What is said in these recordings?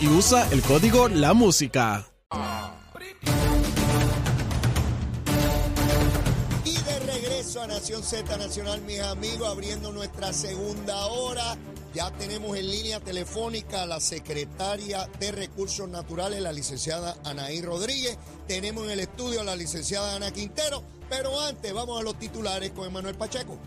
Y usa el código La Música. Y de regreso a Nación Z Nacional, mis amigos, abriendo nuestra segunda hora. Ya tenemos en línea telefónica a la secretaria de Recursos Naturales, la licenciada Anaí Rodríguez. Tenemos en el estudio a la licenciada Ana Quintero. Pero antes, vamos a los titulares con Emanuel Pacheco.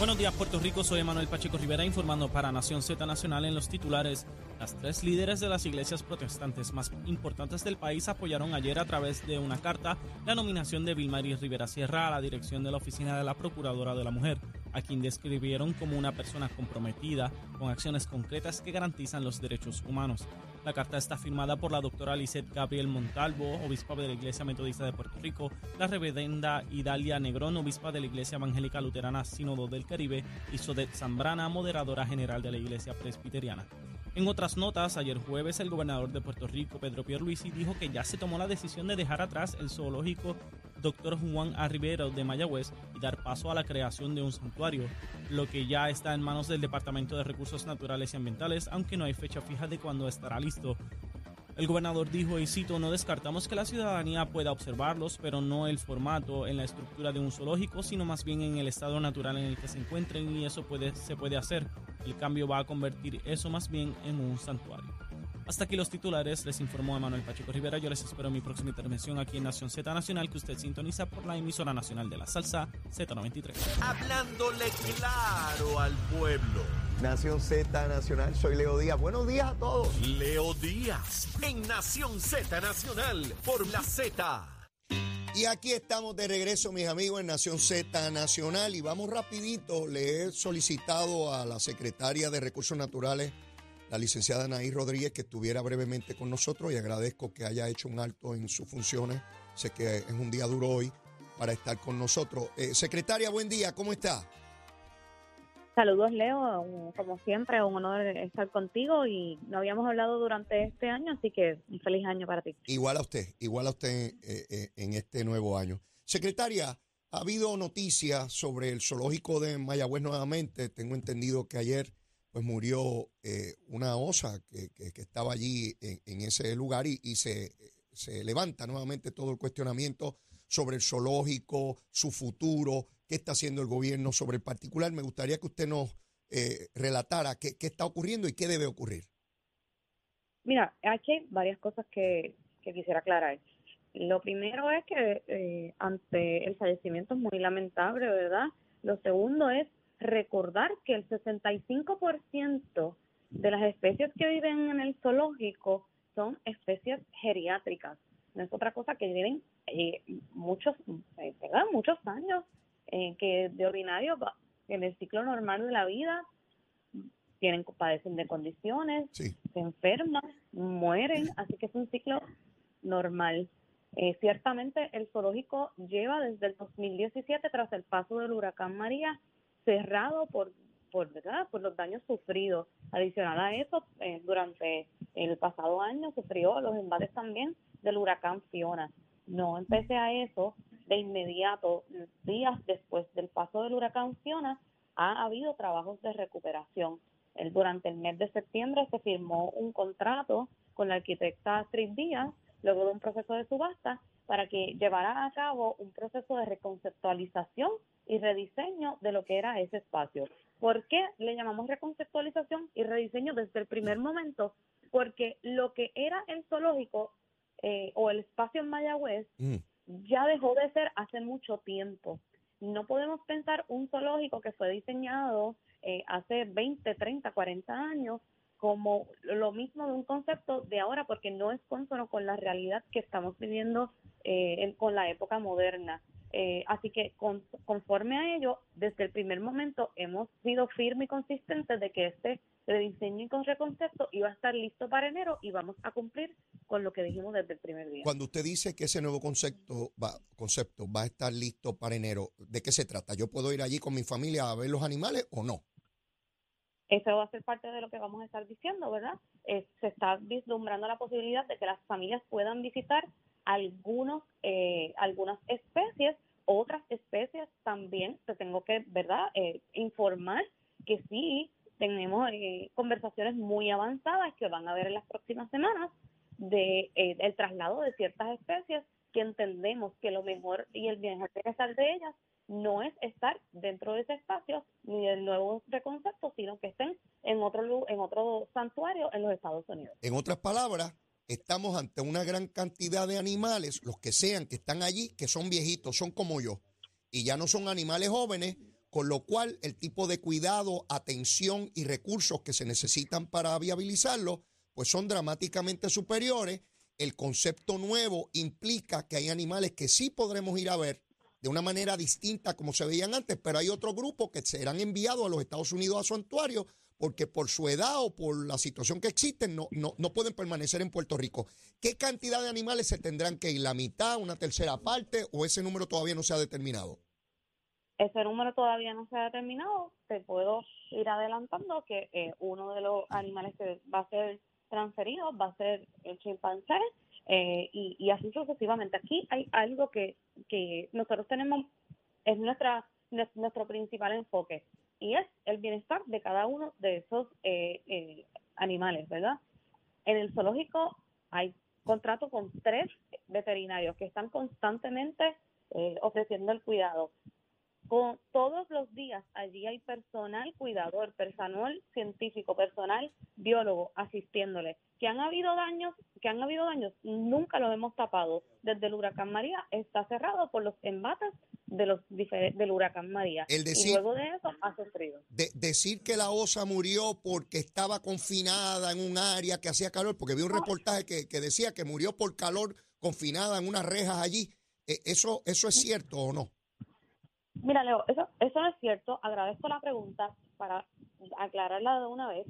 Buenos días, Puerto Rico. Soy Emanuel Pacheco Rivera informando para Nación Z Nacional en los titulares. Las tres líderes de las iglesias protestantes más importantes del país apoyaron ayer a través de una carta la nominación de Vilmaris Rivera Sierra a la dirección de la Oficina de la Procuradora de la Mujer, a quien describieron como una persona comprometida con acciones concretas que garantizan los derechos humanos. La carta está firmada por la doctora Lisette Gabriel Montalvo, obispa de la Iglesia Metodista de Puerto Rico, la reverenda Idalia Negrón, obispa de la Iglesia Evangélica Luterana Sínodo del Caribe, y Sodet Zambrana, moderadora general de la Iglesia Presbiteriana. En otras notas, ayer jueves el gobernador de Puerto Rico, Pedro Pierluisi, dijo que ya se tomó la decisión de dejar atrás el zoológico Dr. Juan A. De Mayagüez y dar paso a la creación de un santuario, lo que ya está en manos del Departamento de Recursos Naturales y Ambientales, aunque no hay fecha fija de cuándo estará listo. El gobernador dijo, y cito, no descartamos que la ciudadanía pueda observarlos, pero no el formato en la estructura de un zoológico, sino más bien en el estado natural en el que se encuentren y eso se puede hacer. El cambio va a convertir eso más bien en un santuario. Hasta aquí los titulares, les informó Emanuel Pacheco Rivera. Yo les espero mi próxima intervención aquí en Nación Z Nacional, que usted sintoniza por la emisora nacional de la salsa Z93. Hablándole claro al pueblo. Nación Z Nacional, soy Leo Díaz. Buenos días a todos. Leo Díaz en Nación Z Nacional por la Z. Y aquí estamos de regreso, mis amigos, en Nación Z Nacional. Y vamos rapidito, le he solicitado a la secretaria de Recursos Naturales, la licenciada Anaí Rodríguez, que estuviera brevemente con nosotros y agradezco que haya hecho un alto en sus funciones. Sé que es un día duro hoy para estar con nosotros. Eh, secretaria, buen día, ¿cómo está? Saludos, Leo. Como siempre, un honor estar contigo y no habíamos hablado durante este año, así que un feliz año para ti. Igual a usted, igual a usted eh, eh, en este nuevo año. Secretaria, ha habido noticias sobre el zoológico de Mayagüez nuevamente. Tengo entendido que ayer pues murió eh, una osa que, estaba allí en, en ese lugar y, y se, se levanta nuevamente todo el cuestionamiento sobre el zoológico, su futuro, qué está haciendo el gobierno sobre el particular. Me gustaría que usted nos eh, relatara qué, está ocurriendo y qué debe ocurrir. Mira, aquí hay varias cosas que, quisiera aclarar. Lo primero es que eh, ante el fallecimiento es muy lamentable, ¿verdad? Lo segundo es recordar que el 65% de las especies que viven en el zoológico son especies geriátricas. No es otra cosa que viven eh, muchos, eh, muchos años, eh, que de ordinario en el ciclo normal de la vida tienen padecen de condiciones, Sí. se enferman, mueren, así que es un ciclo normal. Eh, ciertamente el zoológico lleva desde el 2017 tras el paso del huracán María cerrado por por verdad por los daños sufridos. Adicional a eso, eh, durante el pasado año sufrió los embates también del huracán Fiona. No empecé a eso de inmediato, días después del paso del huracán Fiona, ha habido trabajos de recuperación. El, durante el mes de septiembre se firmó un contrato con la arquitecta Astrid Díaz, luego de un proceso de subasta, para que llevara a cabo un proceso de reconceptualización y rediseño de lo que era ese espacio. ¿Por qué le llamamos reconceptualización y rediseño desde el primer momento? Porque lo que era el zoológico eh, o el espacio en Mayagüez Mm. ya dejó de ser hace mucho tiempo. No podemos pensar un zoológico que fue diseñado eh, hace 20, 30, 40 años como lo mismo de un concepto de ahora porque no es consono con la realidad que estamos viviendo eh, en- con la época moderna. Eh, así que con- conforme a ello, desde el primer momento hemos sido firmes y consistentes de que este rediseño y con reconcepto iba a estar listo para enero y vamos a cumplir con lo que dijimos desde el primer día. Cuando usted dice que ese nuevo concepto va, concepto va a estar listo para enero, ¿de qué se trata? ¿Yo puedo ir allí con mi familia a ver los animales o no? Eso va a ser parte de lo que vamos a estar diciendo, ¿verdad? Eh, se está vislumbrando la posibilidad de que las familias puedan visitar algunos, eh, algunas especies, otras especies también, te tengo que, ¿verdad?, Eh, informar que sí tenemos eh, conversaciones muy avanzadas que van a ver en las próximas semanas de eh, el traslado de ciertas especies que entendemos que lo mejor y el bienestar de ellas no es estar dentro de ese espacio ni del nuevo reconcepto, sino que estén en otro en otro santuario en los Estados Unidos. En otras palabras, estamos ante una gran cantidad de animales, los que sean que están allí, que son viejitos, son como yo, y ya no son animales jóvenes, con lo cual el tipo de cuidado, atención y recursos que se necesitan para viabilizarlo, pues son dramáticamente superiores. El concepto nuevo implica que hay animales que sí podremos ir a ver de una manera distinta como se veían antes, pero hay otro grupo que serán enviados a los Estados Unidos a santuarios porque por su edad o por la situación que existen no, no, no pueden permanecer en Puerto Rico. ¿Qué cantidad de animales se tendrán que ir? ¿La mitad, una tercera parte o ese número todavía no se ha determinado? Ese número todavía no se ha determinado. Te puedo ir adelantando que eh, uno de los animales que va a ser transferido va a ser el chimpancé eh, y, y así sucesivamente. Aquí hay algo que, que nosotros tenemos, es nuestra nues- nuestro principal enfoque y es el bienestar de cada uno de esos eh, eh, animales, ¿verdad? En el zoológico hay contrato con tres veterinarios que están constantemente eh, ofreciendo el cuidado con todos los días allí hay personal cuidador, personal científico, personal biólogo asistiéndole. Que han habido daños, que han habido daños, nunca los hemos tapado. Desde el huracán María está cerrado por los embates de los del huracán María. El y decir- luego de eso ha sufrido. De- decir que la osa murió porque estaba confinada en un área que hacía calor, porque vi un reportaje que, que decía que murió por calor confinada en unas rejas allí. Eh, ¿Eso, ¿Eso es cierto o no? Mira, Leo, eso, eso no es cierto. Agradezco la pregunta para aclararla de una vez.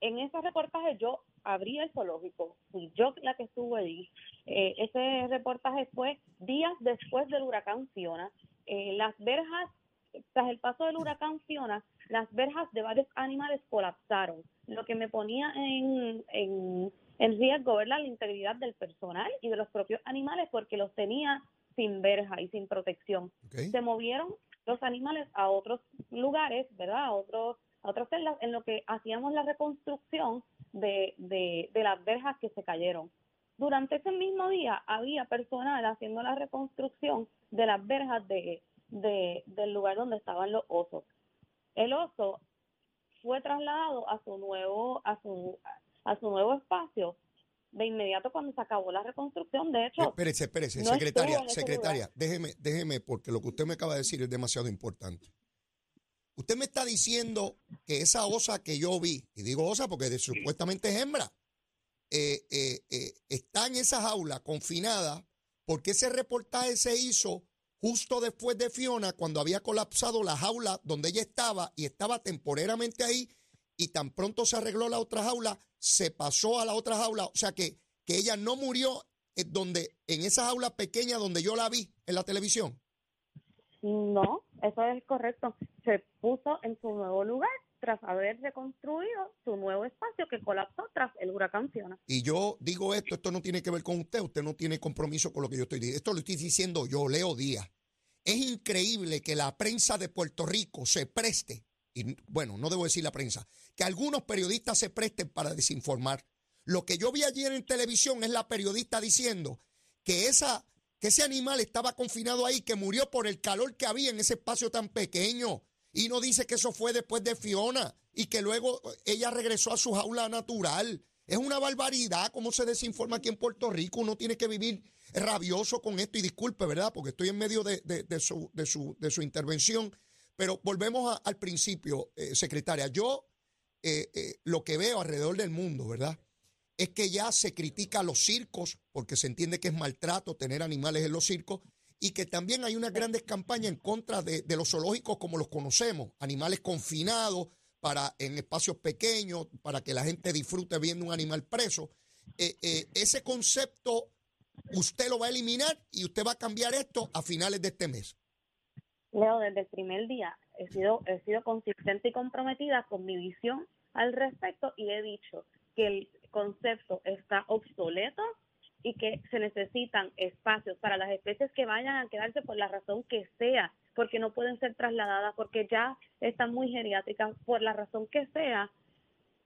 En ese reportaje yo abrí el zoológico, fui yo la que estuve allí. Eh, ese reportaje fue días después del huracán Fiona. Eh, las verjas, tras el paso del huracán Fiona, las verjas de varios animales colapsaron, lo que me ponía en, en, en riesgo ¿verdad? la integridad del personal y de los propios animales porque los tenía sin verja y sin protección se movieron los animales a otros lugares, ¿verdad? A otros a otras celdas en lo que hacíamos la reconstrucción de, de, de las verjas que se cayeron. Durante ese mismo día había personal haciendo la reconstrucción de las verjas de, de, del lugar donde estaban los osos. El oso fue trasladado a su nuevo a su a su nuevo espacio de inmediato cuando se acabó la reconstrucción. De hecho, Espérese, espérese, no secretaria, secretaria, déjeme, déjeme, porque lo que usted me acaba de decir es demasiado importante. Usted me está diciendo que esa osa que yo vi, y digo osa porque de- supuestamente es hembra, eh, eh, eh, está en esa jaula confinada porque ese reportaje se hizo justo después de Fiona, cuando había colapsado la jaula donde ella estaba y estaba temporeramente ahí y tan pronto se arregló la otra jaula, se pasó a la otra jaula, o sea que, que ella no murió eh, donde en esa jaula pequeña donde yo la vi en la televisión. No, eso es correcto. Se puso en su nuevo lugar tras haber reconstruido su nuevo espacio que colapsó tras el huracán Fiona. Y yo digo esto, esto no tiene que ver con usted, usted no tiene compromiso con lo que yo estoy diciendo. Esto lo estoy diciendo yo, Leo Díaz. Es increíble que la prensa de Puerto Rico se preste, y bueno, no debo decir la prensa, que algunos periodistas se presten para desinformar. Lo que yo vi ayer en televisión es la periodista diciendo que esa, que ese animal estaba confinado ahí, que murió por el calor que había en ese espacio tan pequeño. Y no dice que eso fue después de Fiona y que luego ella regresó a su jaula natural. Es una barbaridad cómo se desinforma aquí en Puerto Rico. Uno tiene que vivir rabioso con esto. Y disculpe, ¿verdad? Porque estoy en medio de, su, de su, intervención. Pero volvemos al principio, eh, secretaria. Yo eh, eh, lo que veo alrededor del mundo, ¿verdad? Es que ya se critica a los circos, porque se entiende que es maltrato tener animales en los circos, y que también hay unas grandes campañas en contra de, de los zoológicos como los conocemos, animales confinados para en espacios pequeños, para que la gente disfrute viendo un animal preso. Eh, eh, ese concepto usted lo va a eliminar y usted va a cambiar esto a finales de este mes. Leo, desde el primer día he sido, he sido consistente y comprometida con mi visión al respecto y he dicho que el concepto está obsoleto y que se necesitan espacios para las especies que vayan a quedarse por la razón que sea, porque no pueden ser trasladadas, porque ya están muy geriátricas, por la razón que sea,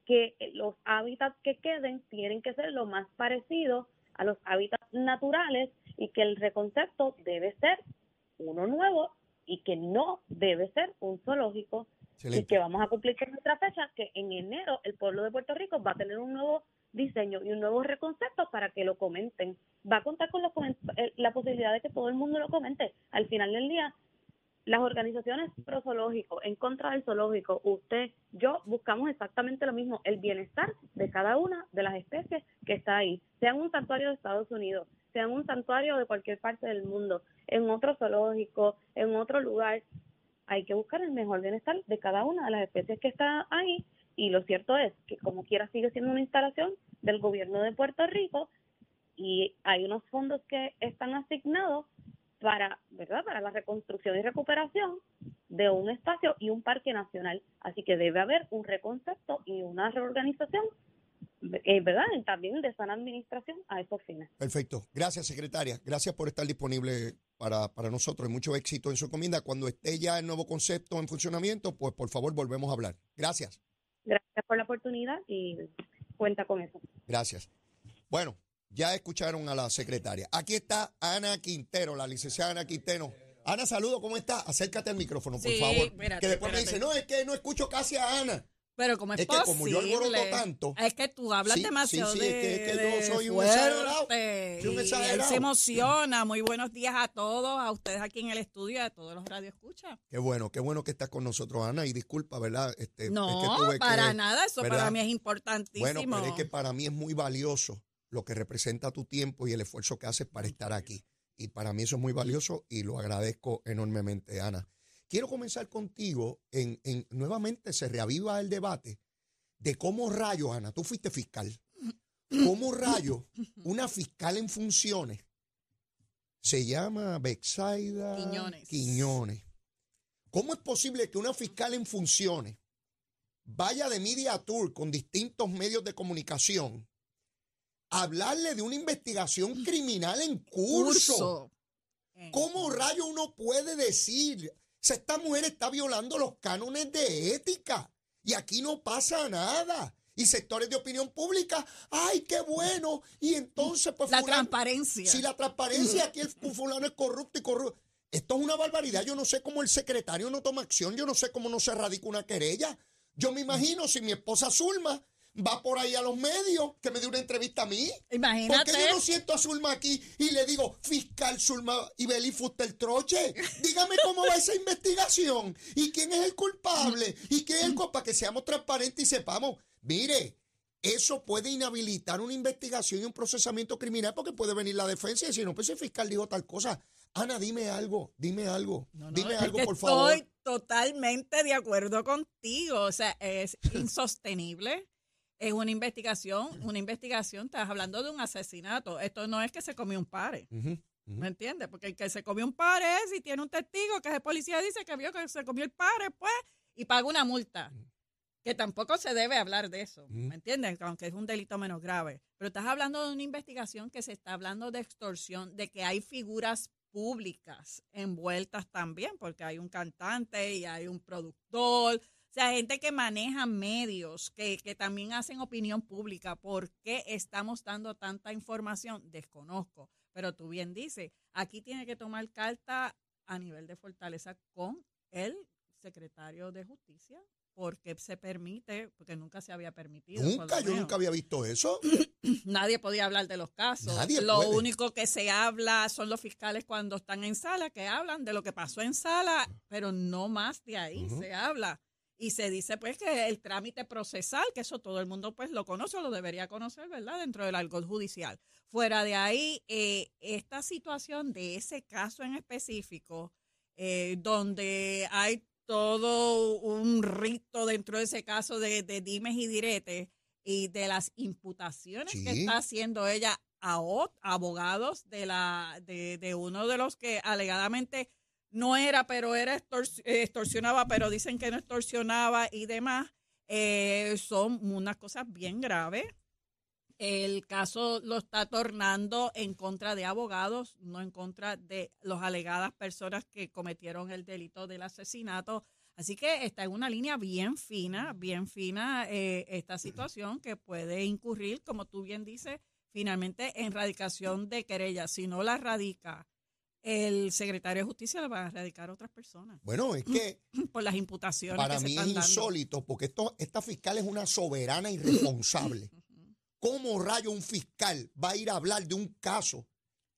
que los hábitats que queden tienen que ser lo más parecidos a los hábitats naturales y que el reconcepto debe ser uno nuevo y que no debe ser un zoológico y que vamos a cumplir con nuestra fecha que en enero el pueblo de Puerto Rico va a tener un nuevo diseño y un nuevo reconcepto para que lo comenten. Va a contar con eh, la posibilidad de que todo el mundo lo comente. Al final del día, las organizaciones pro zoológico, en contra del zoológico, usted, yo buscamos exactamente lo mismo, el bienestar de cada una de las especies que está ahí, sean un santuario de Estados Unidos, sean un santuario de cualquier parte del mundo, en otro zoológico, en otro lugar, hay que buscar el mejor bienestar de cada una de las especies que está ahí. Y lo cierto es que como quiera sigue siendo una instalación del gobierno de Puerto Rico y hay unos fondos que están asignados para, ¿verdad? Para la reconstrucción y recuperación de un espacio y un parque nacional. Así que debe haber un reconcepto y una reorganización, eh, ¿verdad? También de sana administración a esos fines. Perfecto. Gracias, secretaria. Gracias por estar disponible para, para nosotros y mucho éxito en su encomienda. Cuando esté ya el nuevo concepto en funcionamiento, pues por favor volvemos a hablar. Gracias. Gracias por la oportunidad y cuenta con eso. Gracias. Bueno, ya escucharon a la secretaria. Aquí está Ana Quintero, la licenciada Ana Quintero. Ana, saludo, ¿cómo está? Acércate al micrófono, por favor. que después me dice, no, es que no escucho casi a Ana. Pero como es, es que como yo alboroto tanto. Es que tú hablas demasiado sí, sí, de, es que, yo soy un exagerado. un exagerado. Él se emociona. Muy buenos días a todos, a ustedes aquí en el estudio, a todos los radioescuchas. Qué bueno, qué bueno que estás con nosotros, Ana. Y disculpa, ¿verdad? Este, no, para nada. Eso para mí es importantísimo. Bueno, pero es que para mí es muy valioso lo que representa tu tiempo y el esfuerzo que haces para estar aquí. Y para mí eso es muy valioso y lo agradezco enormemente, Ana. Quiero comenzar contigo en, en nuevamente se reaviva el debate de cómo rayo, Ana, tú fuiste fiscal, cómo rayo una fiscal en funciones se llama Bexaida Quiñones. ¿Cómo es posible que una fiscal en funciones vaya de media tour con distintos medios de comunicación hablarle de una investigación criminal en curso? ¿Cómo rayo uno puede decir, esta mujer está violando los cánones de ética? Y aquí no pasa nada. Y sectores de opinión pública, ¡ay, qué bueno! Y entonces, pues. La transparencia. Si la transparencia, aquí el fulano es corrupto y corrupto. Esto es una barbaridad. Yo no sé cómo el secretario no toma acción. Yo no sé cómo no se radica una querella. Yo me imagino si mi esposa Zulma va por ahí a los medios que me dé una entrevista a mí. Imagínate. Porque yo no siento a Zulma aquí y le digo, fiscal Zulma y Beli Troche, dígame cómo va esa investigación y quién es el culpable y qué es el para que seamos transparentes y sepamos. Mire, eso puede inhabilitar una investigación y un procesamiento criminal porque puede venir la defensa y decir, no, pues el fiscal dijo tal cosa. Ana, dime algo, dime algo, dime algo, por favor. Estoy totalmente de acuerdo contigo. O sea, es insostenible es una investigación, una investigación, estás hablando de un asesinato. Esto no es que se comió un pare. ¿Me entiendes? Porque el que se comió un pare es y tiene un testigo que el policía dice que vio que se comió el pare, pues, y paga una multa. Que tampoco se debe hablar de eso, ¿me entiendes? Aunque es un delito menos grave. Pero estás hablando de una investigación que se está hablando de extorsión, de que hay figuras públicas envueltas también, porque hay un cantante y hay un productor, sea, gente que maneja medios, que, que también hacen opinión pública. ¿Por qué estamos dando tanta información? Desconozco. Pero tú bien dices, Aquí tiene que tomar carta a nivel de fortaleza con el secretario de Justicia, porque se permite, porque nunca se había permitido. Nunca, yo nunca había visto eso. Nadie podía hablar de los casos. Nadie lo puede. único que se habla son los fiscales cuando están en sala, que hablan de lo que pasó en sala, pero no más de ahí se habla. Y se dice pues que el trámite procesal, que eso todo el mundo pues lo conoce o lo debería conocer, ¿verdad? Dentro del algo judicial. Fuera de ahí, eh, esta situación de ese caso en específico, eh, donde hay todo un rito dentro de ese caso de, de dimes y diretes y de las imputaciones que está haciendo ella a abogados de la de, de uno de los que alegadamente no era, pero era eh, extorsionaba, pero dicen que no extorsionaba y demás, eh, son unas cosas bien graves. El caso lo está tornando en contra de abogados, no en contra de las alegadas personas que cometieron el delito del asesinato. Así que está en una línea bien fina, bien fina eh, esta situación que puede incurrir, como tú bien dices, finalmente en radicación de querella. Si no la radica el secretario de justicia, la van a radicar otras personas Bueno, es que por las imputaciones para que se mí es dando. insólito porque esto, esta fiscal es una soberana irresponsable. ¿Cómo rayo un fiscal va a ir a hablar de un caso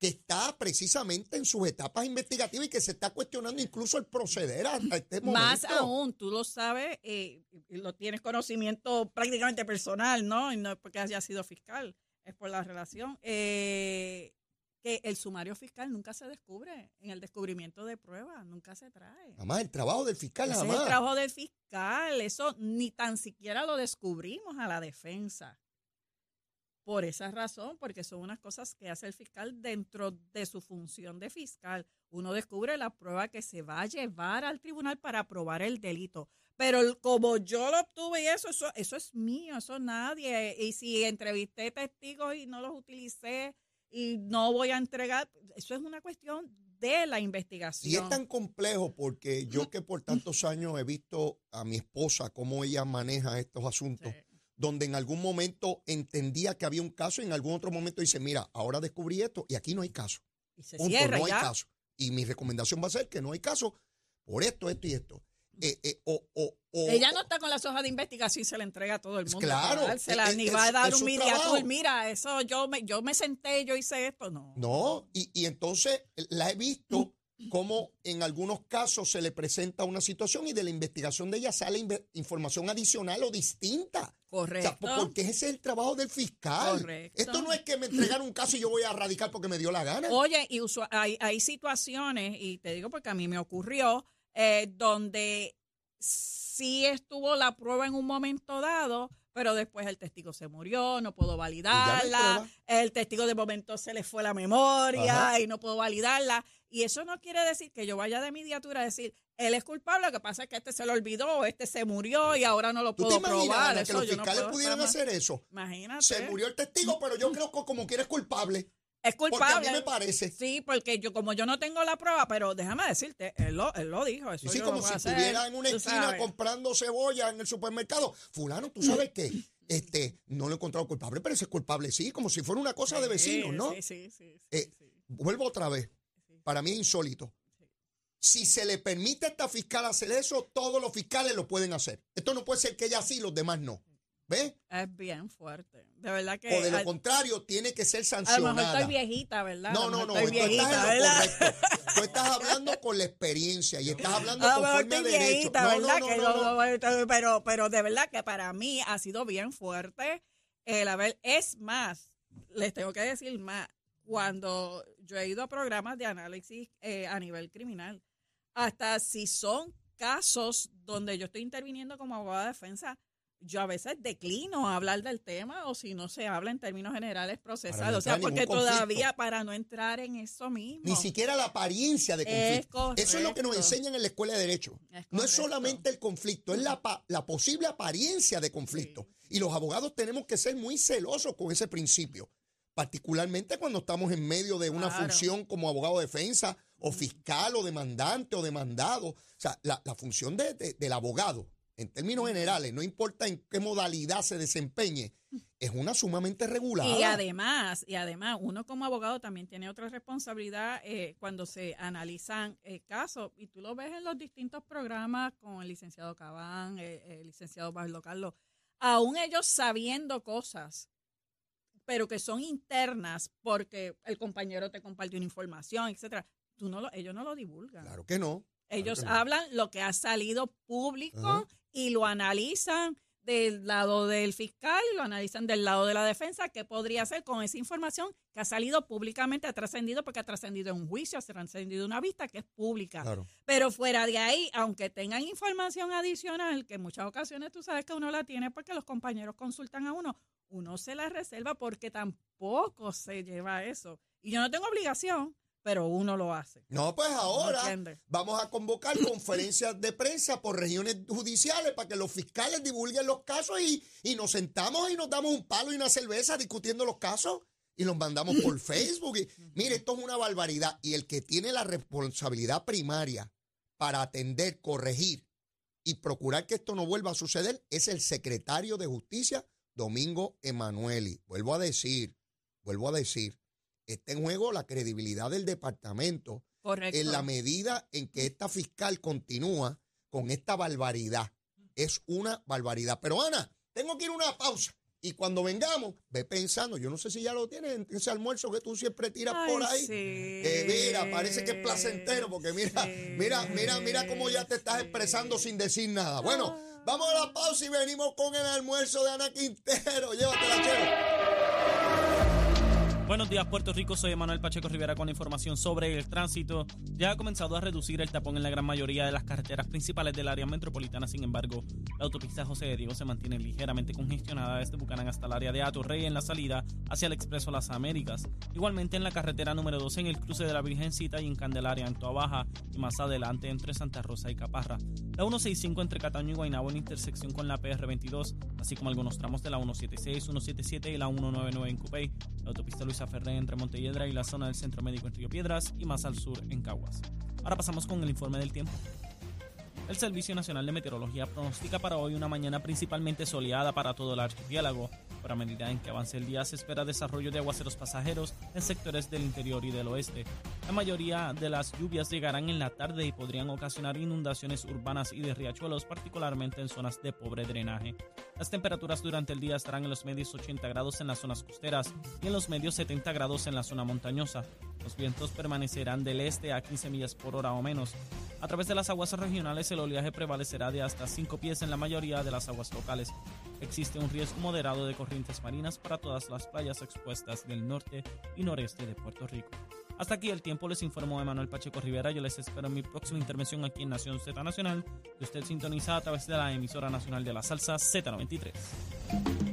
que está precisamente en sus etapas investigativas y que se está cuestionando incluso el proceder hasta este momento? Más aún, tú lo sabes, eh, y lo tienes conocimiento prácticamente personal, ¿no? Y no es porque haya sido fiscal, es por la relación. eh, que el sumario fiscal nunca se descubre en el descubrimiento de pruebas, nunca se trae. Nada más el trabajo del fiscal, Ese nada es el trabajo del fiscal, eso ni tan siquiera lo descubrimos a la defensa. Por esa razón, porque son unas cosas que hace el fiscal dentro de su función de fiscal. Uno descubre la prueba que se va a llevar al tribunal para probar el delito. Pero como yo lo obtuve y eso, eso, eso es mío, eso nadie. Y si entrevisté testigos y no los utilicé y no voy a entregar, eso es una cuestión de la investigación. Y es tan complejo porque yo que por tantos años he visto a mi esposa cómo ella maneja estos asuntos, Sí. donde en algún momento entendía que había un caso y en algún otro momento dice, mira, ahora descubrí esto y aquí no hay caso. Y se Punto, cierra no hay caso. Y mi recomendación va a ser que no hay caso por esto, esto y esto. Eh, eh, o, o- o- Ella no está con las hojas de investigación y se la entrega a todo el mundo. Claro, dársela, es- ni es- va a dar un tour. Mira, eso yo me, yo me senté, yo hice esto. No. No, y, y entonces la he visto como en algunos casos se le presenta una situación y de la investigación de ella sale información adicional o distinta. O Correcto. sea, porque ese es el trabajo del fiscal. Correcto. Esto no es que me entregaron un caso y yo voy a radicar porque me dio la gana. Oye, y hay, hay situaciones, y te digo porque a mí me ocurrió, eh, donde sí estuvo la prueba en un momento dado, pero después el testigo se murió, no puedo validarla, el testigo de momento se le fue la memoria Ajá. y no puedo validarla. Y eso no quiere decir que yo vaya de mediatura a decir, él es culpable, lo que pasa es que este se lo olvidó, este se murió y ahora no lo ¿Tú te puedo imaginas probar. Ana, que Eso los no fiscales puedo pudieran hacer eso? Imagínate. Se murió el testigo, pero yo creo que como es culpable. Es Porque a culpable. mí me parece. Sí, porque yo como yo no tengo la prueba, pero déjame decirte, él lo, él lo dijo. Eso sí, yo como lo si estuviera en una esquina sabes. comprando cebolla en el supermercado. Fulano, ¿tú sabes qué? Este, no lo he encontrado culpable, pero ese es culpable, sí, como si fuera una cosa de vecinos, ¿no? Sí, sí, sí. sí, Eh, sí. Vuelvo otra vez. Para mí es insólito. Si se le permite a esta fiscal hacer eso, todos los fiscales lo pueden hacer. Esto no puede ser que ella sí, los demás no. ¿Ves? Es bien fuerte. De verdad que. O de lo al- contrario, tiene que ser a lo mejor sancionada. estoy viejita, ¿verdad? No, no, no, Estoy tú estás viejita, ¿verdad? Tú estás hablando con la experiencia y estás hablando mejor conforme estoy derecho. viejita, No, ¿verdad? no, Que no, no, no. no- no- Pero, pero de verdad que para mí ha sido bien fuerte el haber. Es más, les tengo que decir más. Cuando yo he ido a programas de análisis eh, a nivel criminal, hasta si son casos donde yo estoy interviniendo como abogada de defensa, yo a veces declino a hablar del tema o si no se habla en términos generales procesales. no o sea, porque todavía para no entrar en eso mismo. Ni siquiera la apariencia de Es conflicto. Eso es lo que nos enseñan en la escuela de Derecho. Es No es solamente el conflicto, es la, la posible apariencia de conflicto. Y los abogados tenemos que ser muy celosos con ese principio, particularmente cuando estamos en medio de una Claro. función como abogado de defensa o fiscal o demandante o demandado. O sea, la, la función de- de- del abogado en términos generales, no importa en qué modalidad se desempeñe, es una sumamente regulada. Y además, y además, uno como abogado también tiene otra responsabilidad eh, cuando se analizan eh, casos, y tú lo ves en los distintos programas con el licenciado Cabán, eh, el licenciado Pablo Carlos, aún ellos sabiendo cosas, pero que son internas porque el compañero te compartió una información, etcétera, tú no lo, ellos no lo divulgan. Claro que no. Ellos hablan lo que ha salido público y lo analizan del lado del fiscal lo analizan del lado de la defensa, qué podría hacer con esa información que ha salido públicamente, ha trascendido porque ha trascendido en un juicio, ha trascendido una vista que es pública. Pero fuera de ahí, aunque tengan información adicional, que en muchas ocasiones tú sabes que uno la tiene porque los compañeros consultan a uno, uno se la reserva porque tampoco se lleva eso. Y yo no tengo obligación pero uno lo hace. No, pues ahora vamos a convocar conferencias de prensa por regiones judiciales para que los fiscales divulguen los casos y, y nos sentamos y nos damos un palo y una cerveza discutiendo los casos y los mandamos por Facebook. Y, mire, esto es una barbaridad. Y el que tiene la responsabilidad primaria para atender, corregir y procurar que esto no vuelva a suceder es el secretario de Justicia, Domingo Emanueli. Vuelvo a decir, vuelvo a decir, está en juego la credibilidad del departamento en la medida en que esta fiscal continúa con esta barbaridad. Es una barbaridad. Pero Ana, tengo que ir a una pausa. Y cuando vengamos, ve pensando, yo no sé si ya lo tienes en ese almuerzo que tú siempre tiras por ahí. mira, parece que es placentero, porque mira, mira, mira, mira cómo ya te estás expresando sin decir nada. Bueno, ah. vamos a la pausa y venimos con el almuerzo de Ana Quintero. Llévatela, chero. Buenos días, Puerto Rico. Soy Manuel Pacheco Rivera con información sobre el tránsito. Ya ha comenzado a reducir el tapón en la gran mayoría de las carreteras principales del área metropolitana. Sin embargo, la autopista José de Diego se mantiene ligeramente congestionada desde Bucanán hasta el área de Atorrey en la salida hacia el Expreso Las Américas. Igualmente en la carretera número 2 en el cruce de la Virgencita y en Candelaria en Toa Baja y más adelante entre Santa Rosa y Caparra. La 165 entre Cataño y Guaynabo en intersección con la PR22, así como algunos tramos de la 176, 177 y la 199 en Cupey. La autopista Luisa Ferré entre Montelledra y la zona del Centro Médico en Río Piedras y más al sur en Caguas. Ahora pasamos con el informe del tiempo. El Servicio Nacional de Meteorología pronostica para hoy una mañana principalmente soleada para todo el archipiélago. Pero a medida en que avance el día se espera desarrollo de aguaceros pasajeros en sectores del interior y del oeste. La mayoría de las lluvias llegarán en la tarde y podrían ocasionar inundaciones urbanas y de riachuelos, particularmente en zonas de pobre drenaje. Las temperaturas durante el día estarán en los medios 80 grados en las zonas costeras y en los medios 70 grados en la zona montañosa. Los vientos permanecerán del este a 15 millas por hora o menos. A través de las aguas regionales el oleaje prevalecerá de hasta 5 pies en la mayoría de las aguas locales. Existe un riesgo moderado de corrientes marinas para todas las playas expuestas del norte y noreste de Puerto Rico. Hasta aquí el tiempo, les informó Emanuel Pacheco Rivera. Yo les espero en mi próxima intervención aquí en Nación Z Nacional, usted sintoniza a través de la emisora nacional de la salsa Z93.